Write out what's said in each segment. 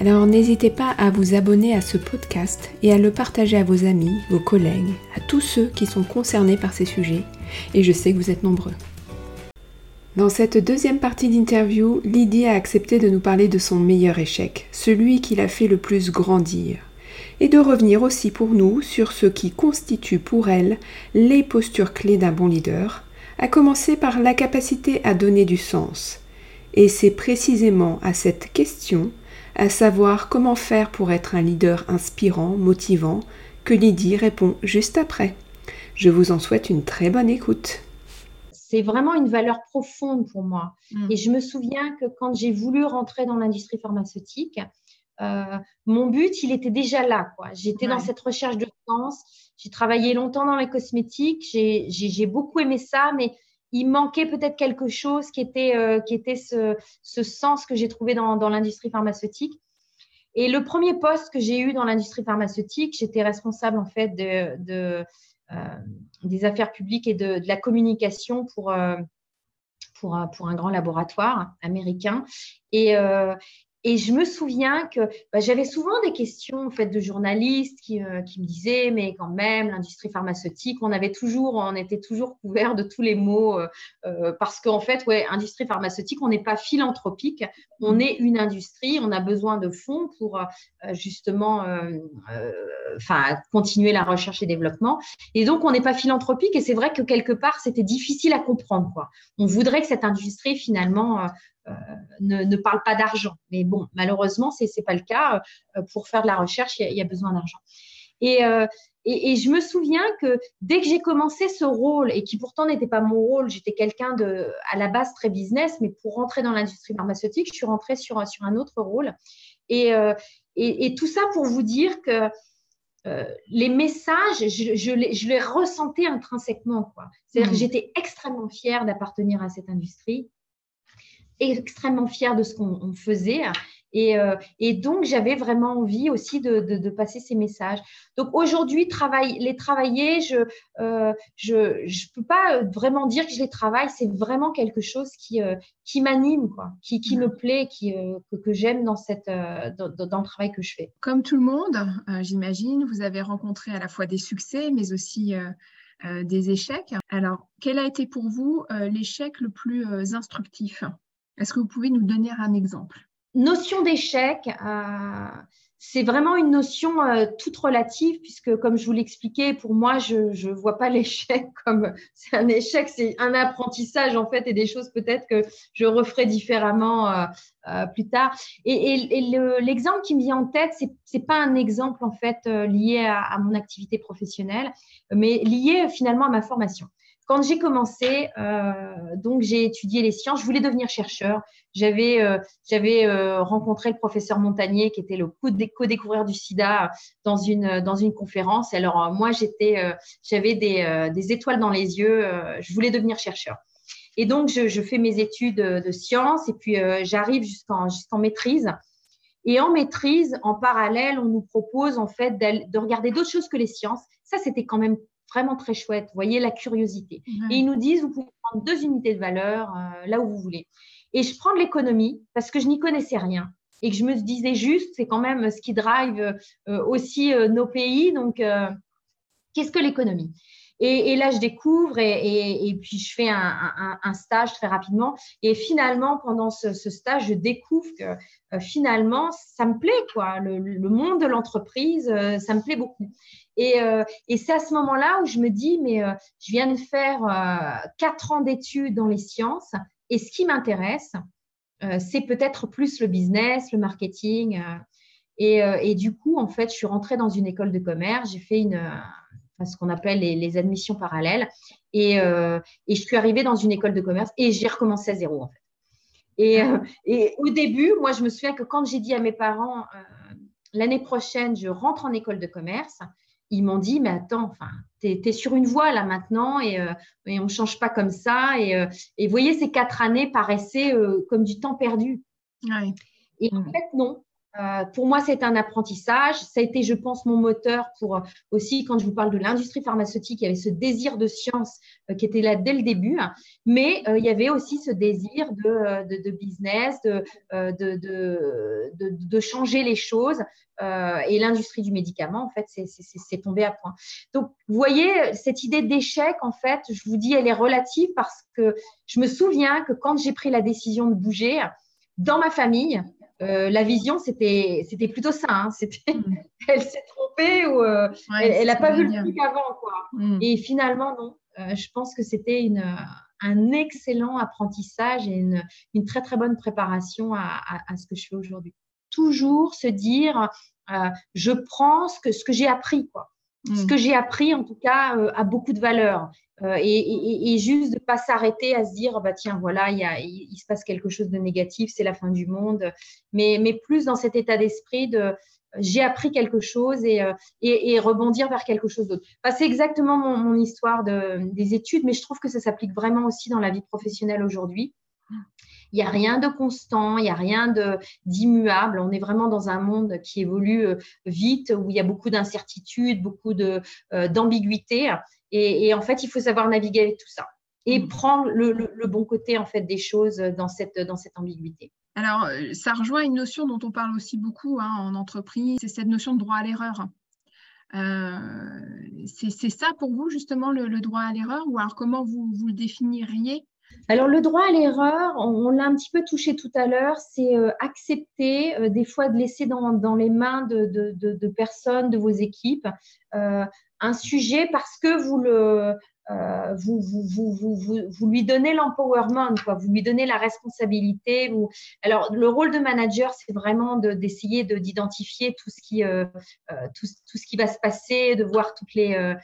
Alors n'hésitez pas à vous abonner à ce podcast et à le partager à vos amis, vos collègues, à tous ceux qui sont concernés par ces sujets, et je sais que vous êtes nombreux. Dans cette deuxième partie d'interview, Lydie a accepté de nous parler de son meilleur échec, celui qui l'a fait le plus grandir, et de revenir aussi pour nous sur ce qui constitue pour elle les postures clés d'un bon leader, à commencer par la capacité à donner du sens. Et c'est précisément à cette question à savoir comment faire pour être un leader inspirant, motivant, que Lydie répond juste après. Je vous en souhaite une très bonne écoute. C'est vraiment une valeur profonde pour moi. Mm. Et je me souviens que quand j'ai voulu rentrer dans l'industrie pharmaceutique, euh, mon but, il était déjà là. J'étais dans cette recherche de sens. J'ai travaillé longtemps dans les cosmétiques. J'ai beaucoup aimé ça, mais il manquait peut-être quelque chose qui était, euh, qui était ce, sens que j'ai trouvé dans, l'industrie pharmaceutique. Et le premier poste que j'ai eu dans l'industrie pharmaceutique, j'étais responsable en fait de, euh, des affaires publiques et de, la communication pour, euh, pour, pour, un grand laboratoire américain. Et, et je me souviens que bah, j'avais souvent des questions en fait, de journalistes qui, euh, qui, me disaient, mais quand même, l'industrie pharmaceutique, on avait toujours, on était toujours couvert de tous les mots euh, euh parce qu'en fait, ouais, industrie pharmaceutique, on n'est pas philanthropique, on est une industrie, on a besoin de fonds pour euh, justement, continuer la recherche et développement. Et donc, on n'est pas philanthropique et c'est vrai que quelque part, c'était difficile à comprendre. Quoi. On voudrait que cette industrie finalement euh, ne, parle pas d'argent. Mais bon, malheureusement, ce n'est pas le cas. Euh, pour faire de la recherche, il y, a, besoin d'argent. Euh, et, et, je me souviens que dès que j'ai commencé ce rôle, et qui pourtant n'était pas mon rôle, j'étais quelqu'un de, à la base très business, mais pour rentrer dans l'industrie pharmaceutique, je suis rentrée sur, sur un autre rôle. Et, et, tout ça pour vous dire que les messages, je, je, les, je, les, ressentais intrinsèquement. C'est-à-dire que mmh. j'étais extrêmement fière d'appartenir à cette industrie extrêmement fière de ce qu'on faisait. Et, euh, et, donc, j'avais vraiment envie aussi de, de, passer ces messages. Donc, aujourd'hui, travail, les travailler, je ne euh, je, je peux pas vraiment dire que je les travaille. C'est vraiment quelque chose qui, euh, qui m'anime, quoi, qui, qui me plaît, qui, que, que j'aime dans, cette, dans, dans, le travail que je fais. Comme tout le monde, j'imagine, vous avez rencontré à la fois des succès, mais aussi des échecs. Alors, quel a été pour vous l'échec le plus instructif? Est-ce que vous pouvez nous donner un exemple? Notion d'échec, euh, c'est vraiment une notion euh, toute relative puisque, comme je vous l'expliquais, pour moi, je ne vois pas l'échec comme c'est un échec, c'est un apprentissage en fait et des choses peut-être que je referai différemment euh, plus tard. Et, l'exemple qui me vient en tête, c'est n'est pas un exemple en fait lié à, mon activité professionnelle, mais lié finalement à ma formation. Quand j'ai commencé, euh, donc j'ai étudié les sciences. Je voulais devenir chercheur. J'avais euh, euh, rencontré le professeur Montagnier, qui était le co-découvreur du SIDA, dans une dans une conférence. Alors moi, j'avais des, des étoiles dans les yeux. je voulais devenir chercheur. Et donc je, je fais mes études de sciences et puis j'arrive jusqu'en jusqu'en maîtrise. Et en maîtrise, en parallèle, on nous propose en fait de regarder d'autres choses que les sciences. Ça, c'était quand même vraiment très chouette. Vous voyez la curiosité. Et ils nous disent, vous pouvez prendre deux unités de valeur euh, là où vous voulez. Et je prends de l'économie parce que je n'y connaissais rien et que je me disais juste, c'est quand même ce qui drive euh, aussi euh, nos pays. Donc, qu'est-ce que l'économie? Et, là, je découvre et, puis je fais un, stage très rapidement. Et finalement, pendant ce, stage, je découvre que finalement, ça me plaît, quoi. Le, monde de l'entreprise, ça me plaît beaucoup. Et, et c'est à ce moment-là où je me dis, mais je viens de faire quatre ans d'études dans les sciences et ce qui m'intéresse, c'est peut-être plus le business, le marketing. Et, et, du coup, en fait, je suis rentrée dans une école de commerce, j'ai fait une, ce qu'on appelle les, admissions parallèles. Euh, et, je suis arrivée dans une école de commerce et j'ai recommencé à zéro en fait. Et, euh, au début, moi, je me souviens que quand j'ai dit à mes parents euh, l'année prochaine, je rentre en école de commerce, ils m'ont dit, mais attends, enfin, tu es, sur une voie là maintenant et, on ne change pas comme ça. Et, vous voyez, ces quatre années paraissaient comme du temps perdu. Et en mmh. fait, non. Euh, pour moi, c'est un apprentissage. Ça a été, je pense, mon moteur pour euh, aussi, quand je vous parle de l'industrie pharmaceutique, il y avait ce désir de science euh, qui était là dès le début, mais il y avait aussi ce désir de, business, de, changer les choses. et l'industrie du médicament, en fait, c'est tombé à point. Donc, vous voyez, cette idée d'échec, en fait, je vous dis, elle est relative parce que je me souviens que quand j'ai pris la décision de bouger, dans ma famille, euh, la vision, c'était, c'était plutôt ça. Hein. C'était, mm. elle s'est trompée ou euh, elle n'a pas vu le truc avant. Quoi. Mm. Et finalement, non. Euh, je pense que c'était une, un excellent apprentissage et une, une, très, très bonne préparation à, à, ce que je fais aujourd'hui. Toujours se dire, je prends ce que, ce que j'ai appris. Quoi. Ce mm. que j'ai appris, en tout cas, a beaucoup de valeur. Euh, et, juste de ne pas s'arrêter à se dire, bah, tiens, voilà, il, se passe quelque chose de négatif, c'est la fin du monde, mais, mais plus dans cet état d'esprit de j'ai appris quelque chose et, euh, et, rebondir vers quelque chose d'autre. c'est exactement mon, histoire de, des études, mais je trouve que ça s'applique vraiment aussi dans la vie professionnelle aujourd'hui. Il n'y a rien de constant, il n'y a rien d'immuable. On est vraiment dans un monde qui évolue euh, vite, où il y a beaucoup d'incertitudes, beaucoup d'ambiguïté. Et, en fait, il faut savoir naviguer avec tout ça et mm. prendre le, bon côté en fait des choses dans cette, dans cette ambiguïté. Alors, euh, ça rejoint une notion dont on parle aussi beaucoup hein, en entreprise, c'est cette notion de droit à l'erreur. Euh, c'est ça pour vous justement le, droit à l'erreur ou alors comment vous, vous le définiriez? Alors, le droit à l'erreur, on, l'a un petit peu touché tout à l'heure, c'est euh, accepter des fois de laisser dans, dans les mains de, de, de, personnes, de vos équipes, un sujet parce que vous euh, lui donnez l'empowerment, vous lui donnez la responsabilité. Alors, le rôle de manager, c'est vraiment d'essayer de, d'identifier euh, euh, tout, ce qui va se passer, de voir toutes les,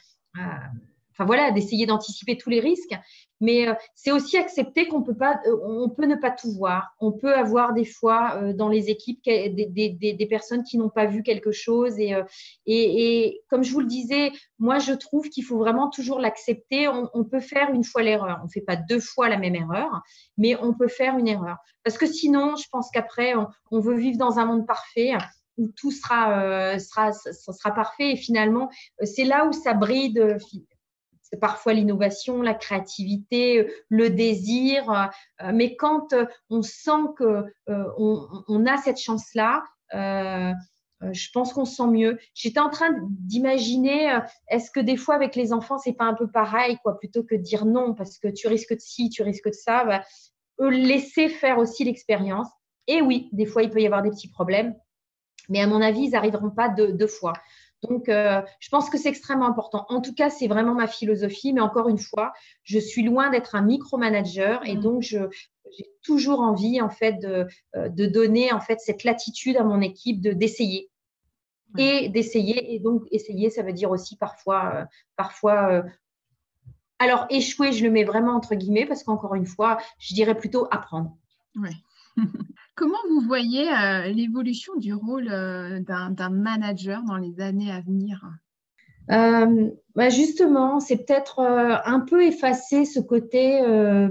enfin voilà, d'essayer d'anticiper tous les risques. Mais euh, c'est aussi accepter qu'on peut pas, euh, on peut ne pas tout voir. On peut avoir des fois euh, dans les équipes des, des, des personnes qui n'ont pas vu quelque chose. Et, et, et, comme je vous le disais, moi je trouve qu'il faut vraiment toujours l'accepter. On, peut faire une fois l'erreur. On ne fait pas deux fois la même erreur, mais on peut faire une erreur. Parce que sinon, je pense qu'après, on, veut vivre dans un monde parfait où tout sera, sera, sera parfait. Et finalement, c'est là où ça bride c'est parfois l'innovation, la créativité, le désir. Euh, mais quand euh, on sent que euh, on, a cette chance-là, je pense qu'on se sent mieux. J'étais en train d'imaginer, est-ce que des fois avec les enfants, c'est pas un peu pareil, quoi, plutôt que de dire non parce que tu risques de ci, tu risques de ça, bah, laisser faire aussi l'expérience. Et oui, des fois, il peut y avoir des petits problèmes, mais à mon avis, ils n'arriveront pas deux fois. Donc, euh, je pense que c'est extrêmement important. En tout cas, c'est vraiment ma philosophie. Mais encore une fois, je suis loin d'être un micromanager et mmh. donc j'ai toujours envie en fait de, euh, de, donner en fait cette latitude à mon équipe de d'essayer et d'essayer. Et donc, essayer, ça veut dire aussi parfois, euh, parfois. alors, échouer, je le mets vraiment entre guillemets parce qu'encore une fois, je dirais plutôt apprendre. Comment vous voyez euh, l'évolution du rôle euh, d'un manager dans les années à venir? Euh, bah, justement, c'est peut-être un peu effacer ce côté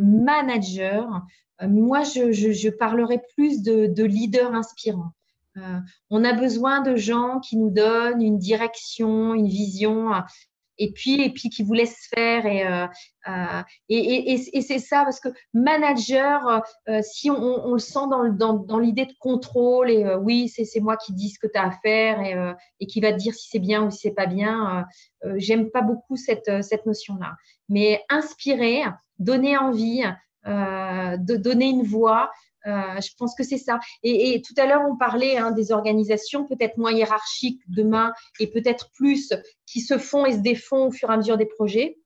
manager. moi, je, parlerai plus de leader inspirant. on a besoin de gens qui nous donnent une direction, une vision et puis et puis qui vous laisse faire et euh, euh, et, et, et c'est ça parce que manager euh, si on, on, le sent dans, dans, dans l'idée de contrôle et oui c'est moi qui dis ce que tu as à faire et, et qui va te dire si c'est bien ou si c'est pas bien j'aime pas beaucoup cette cette notion là mais inspirer donner envie de donner une voix je pense que c'est ça. Et, tout à l'heure, on parlait hein, des organisations peut-être moins hiérarchiques demain et peut-être plus qui se font et se défont au fur et à mesure des projets.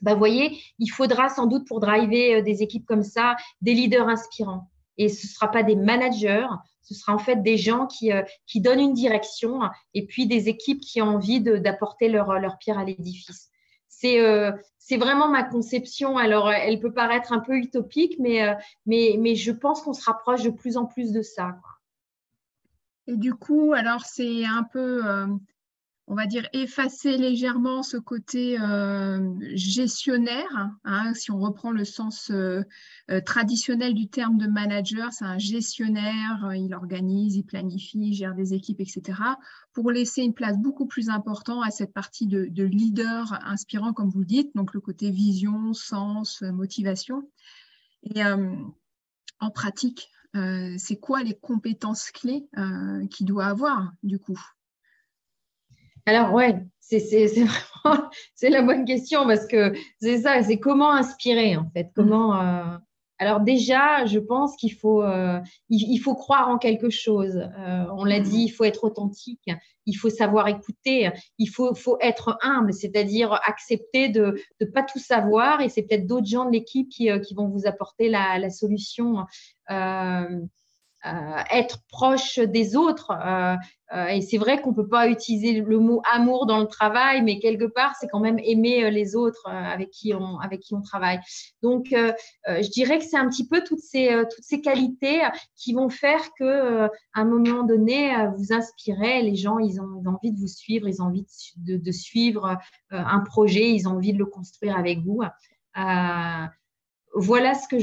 Bah, vous voyez, il faudra sans doute pour driver des équipes comme ça des leaders inspirants. Et ce ne sera pas des managers, ce sera en fait des gens qui, qui donnent une direction et puis des équipes qui ont envie d'apporter leur, leur pierre à l'édifice. Euh, c'est vraiment ma conception. Alors, elle peut paraître un peu utopique, mais, euh, mais, mais je pense qu'on se rapproche de plus en plus de ça. Et du coup, alors, c'est un peu euh, on va dire, effacer légèrement ce côté euh, gestionnaire. Hein, si on reprend le sens euh, euh, traditionnel du terme de manager, c'est un gestionnaire, il organise, il planifie, il gère des équipes, etc., pour laisser une place beaucoup plus importante à cette partie de, de leader inspirant, comme vous le dites, donc le côté vision, sens, motivation. Et en pratique, c'est quoi les compétences clés qu'il doit avoir, du coup? Alors, ouais, c'est vraiment c'est la bonne question parce que c'est ça, c'est comment inspirer en fait. Comment. Mm. Euh, alors déjà, je pense qu'il faut euh, il, faut croire en quelque chose. Euh, on l'a dit, il faut être authentique, il faut savoir écouter, il faut faut être humble, c'est-à-dire accepter de ne pas tout savoir et c'est peut-être d'autres gens de l'équipe qui, qui vont vous apporter la, la solution. Euh, être proche des autres. Euh, euh, et c'est vrai qu'on ne peut pas utiliser le mot amour dans le travail, mais quelque part, c'est quand même aimer les autres avec, qui on, travaille. Donc, je dirais que c'est un petit peu toutes ces, toutes ces qualités qui vont faire que à un moment donné, vous inspirez. Les gens, ils ont envie de vous suivre, ils ont envie de, suivre un projet, ils ont envie de le construire avec vous voilà ce que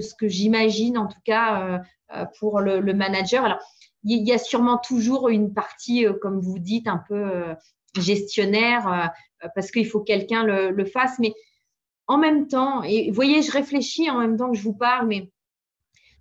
ce que j'imagine en tout cas euh, pour le, manager. Alors, il y a sûrement toujours une partie, euh, comme vous dites, un peu euh, gestionnaire, parce qu'il faut que quelqu'un le, fasse. Mais en même temps, et vous voyez, je réfléchis en même temps que je vous parle, mais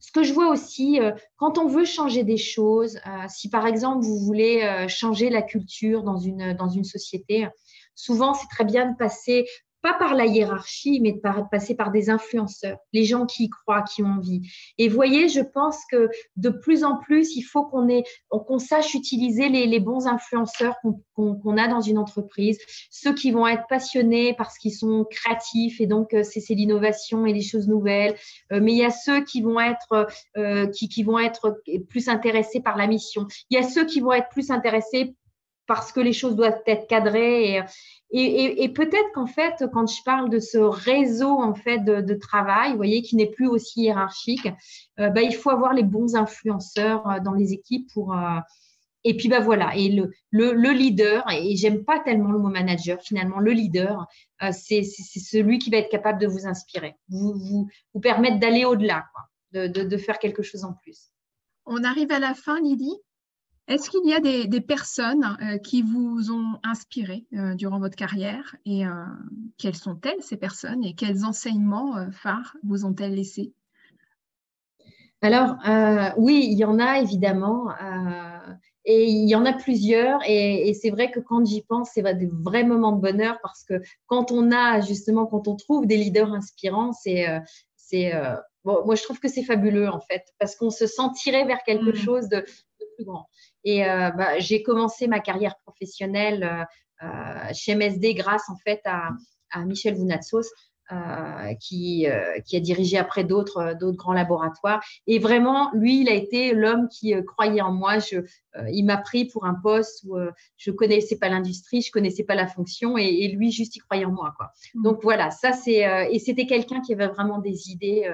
ce que je vois aussi, quand on veut changer des choses, si par exemple vous voulez changer la culture dans une, dans une société, souvent c'est très bien de passer pas par la hiérarchie, mais de, passer par des influenceurs, les gens qui y croient, qui ont envie. Et voyez, je pense que de plus en plus, il faut qu'on sache utiliser les, bons influenceurs qu'on a dans une entreprise, ceux qui vont être passionnés parce qu'ils sont créatifs et donc euh, c'est l'innovation et les choses nouvelles. Euh, mais il y a ceux qui vont être euh, qui vont être plus intéressés par la mission. Il y a ceux qui vont être plus intéressés parce que les choses doivent être cadrées. Et, peut-être qu'en fait, quand je parle de ce réseau en fait de, travail, voyez, qui n'est plus aussi hiérarchique, euh, bah, il faut avoir les bons influenceurs euh, dans les équipes pour. Euh, et puis bah voilà. Et le, le, le leader, et j'aime pas tellement le mot manager finalement, le leader, c'est celui qui va être capable de vous inspirer, vous permettre d'aller au-delà, de, de, de faire quelque chose en plus. On arrive à la fin, Lydie? Est-ce qu'il y a des, personnes euh, qui vous ont inspiré euh, durant votre carrière et euh, quelles sont-elles ces personnes et quels enseignements phares vous ont-elles laissés? Alors oui, il y en a évidemment et il y en a plusieurs et, c'est vrai que quand j'y pense, c'est des vrais moments de bonheur parce que quand on a justement, quand on trouve des leaders inspirants, c'est c'est bon, moi je trouve que c'est fabuleux en fait parce qu'on se sent tiré vers quelque mmh. chose de, plus grand. Et euh, bah, j'ai commencé ma carrière professionnelle euh, euh, chez MSD grâce en fait à, Michel Vounatsos. qui, qui a dirigé après d'autres d'autres grands laboratoires. Et vraiment, lui, il a été l'homme qui croyait en moi. Je, il m'a pris pour un poste où je connaissais pas l'industrie, je connaissais pas la fonction, et, lui, juste, il croyait en moi. Quoi. Mmh. Donc voilà, ça c'est et c'était quelqu'un qui avait vraiment des idées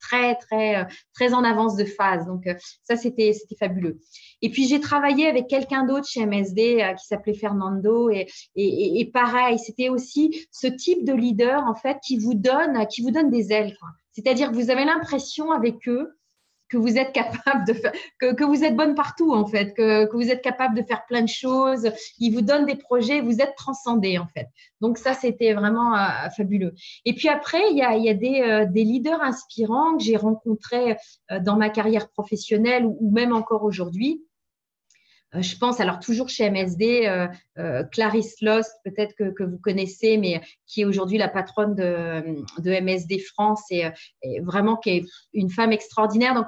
très, très, euh, très en avance de phase. Donc, euh, ça, c'était fabuleux. Et puis, j'ai travaillé avec quelqu'un d'autre chez MSD euh, qui s'appelait Fernando. Et, et, et pareil, c'était aussi ce type de leader, en fait, qui vous donne, qui vous donne des ailes. C'est-à-dire que vous avez l'impression avec eux que vous êtes capable de faire, que, vous êtes bonne partout en fait, que, vous êtes capable de faire plein de choses. Ils vous donnent des projets, vous êtes transcendé en fait. Donc ça, c'était vraiment euh, fabuleux. Et puis après, il y a, euh, des, leaders inspirants que j'ai rencontrés euh, dans ma carrière professionnelle ou, même encore aujourd'hui. Je pense, alors toujours chez MSD, Clarisse Lost, peut-être que, vous connaissez, mais qui est aujourd'hui la patronne de, MSD France et, et, vraiment qui est une femme extraordinaire. Donc,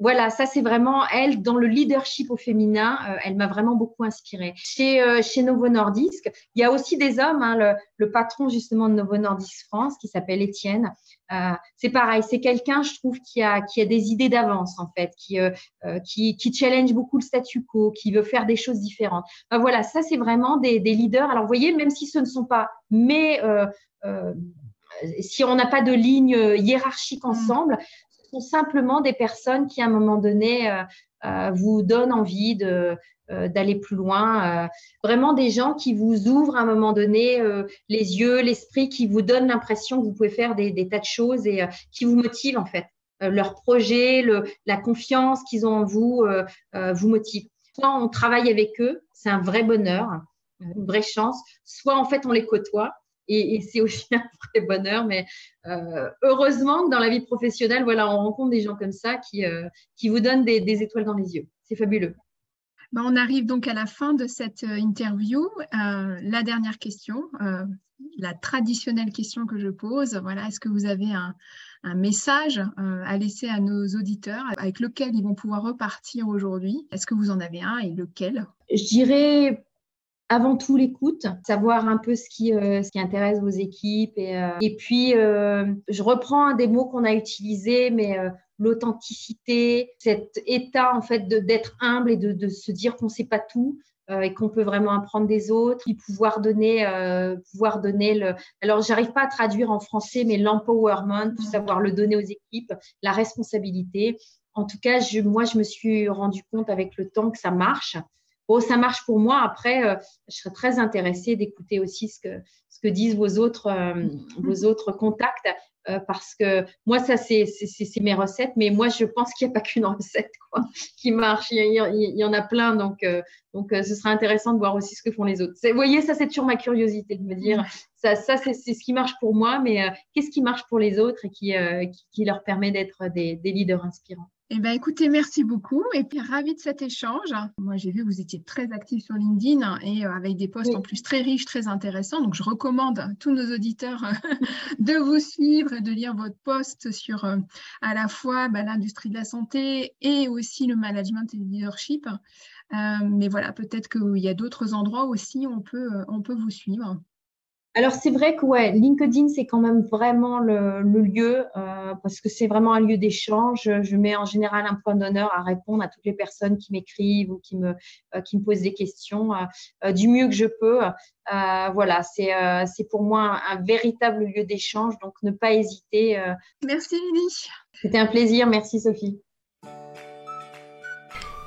voilà, ça c'est vraiment elle dans le leadership au féminin. Euh, elle m'a vraiment beaucoup inspirée. Chez, euh, chez Novo Nordisk, il y a aussi des hommes. Hein, le, patron justement de Novo Nordisk France, qui s'appelle Étienne, euh, c'est pareil. C'est quelqu'un, je trouve, qui a, qui a des idées d'avance en fait, qui, qui, qui challenge beaucoup le statu quo, qui veut faire des choses différentes. Ben, voilà, ça c'est vraiment des, des, leaders. Alors vous voyez, même si ce ne sont pas, mais si on n'a pas de ligne hiérarchique mmh. ensemble, sont simplement des personnes qui, à un moment donné, euh, euh, vous donnent envie de, euh, d'aller plus loin. vraiment des gens qui vous ouvrent à un moment donné les yeux, l'esprit, qui vous donnent l'impression que vous pouvez faire des, tas de choses et qui vous motivent en fait. leur projet, la confiance qu'ils ont en vous vous motive. Soit on travaille avec eux, c'est un vrai bonheur, une vraie chance. Soit en fait on les côtoie et, c'est aussi un vrai bonheur. Mais euh, heureusement que dans la vie professionnelle, voilà, on rencontre des gens comme ça qui, euh, qui vous donnent des, étoiles dans les yeux. C'est fabuleux. Ben, on arrive donc à la fin de cette euh, interview. la dernière question, la traditionnelle question que je pose, voilà, est-ce que vous avez un, un message à laisser à nos auditeurs avec lequel ils vont pouvoir repartir aujourd'hui? Est-ce que vous en avez un et lequel? Je dirais avant tout l'écoute, savoir un peu ce qui, euh, ce qui intéresse vos équipes. Et, euh, et puis, euh, je reprends des mots qu'on a utilisés, mais l'authenticité, cet état en fait d'être humble et de, de, se dire qu'on ne sait pas tout et qu'on peut vraiment apprendre des autres, puis pouvoir donner, pouvoir donner le. Alors, j'arrive pas à traduire en français, mais l'empowerment, savoir le donner aux équipes, la responsabilité. En tout cas, je, moi, je me suis rendu compte avec le temps que ça marche. Bon, ça marche pour moi. Après, euh, je serais très intéressée d'écouter aussi ce que, ce que disent vos autres, euh, vos autres contacts. Euh, parce que moi, ça, c'est mes recettes, mais moi, je pense qu'il n'y a pas qu'une recette quoi, qui marche. Il y, en a plein, donc, donc ce sera intéressant de voir aussi ce que font les autres. Vous voyez, ça, c'est toujours ma curiosité de me dire, ça, ça c'est ce qui marche pour moi, mais qu'est-ce qui marche pour les autres et qui, qui, leur permet d'être des, des leaders inspirants? Eh bien, écoutez, merci beaucoup. Et puis, ravi de cet échange. Moi, j'ai vu que vous étiez très actif sur LinkedIn et euh, avec des posts en plus très riches, très intéressants. Donc, je recommande à tous nos auditeurs de vous suivre et de lire votre post sur euh, à la fois bah, l'industrie de la santé et aussi le management et le leadership. Euh, mais voilà, peut-être qu'il y a d'autres endroits aussi où on peut, on peut vous suivre. Alors c'est vrai que ouais, LinkedIn c'est quand même vraiment le, lieu euh, parce que c'est vraiment un lieu d'échange. Je mets en général un point d'honneur à répondre à toutes les personnes qui m'écrivent ou qui me euh, qui me posent des questions euh, du mieux que je peux. voilà, c'est c'est pour moi un, véritable lieu d'échange, donc ne pas hésiter. Merci Lily. C'était un plaisir, merci Sophie.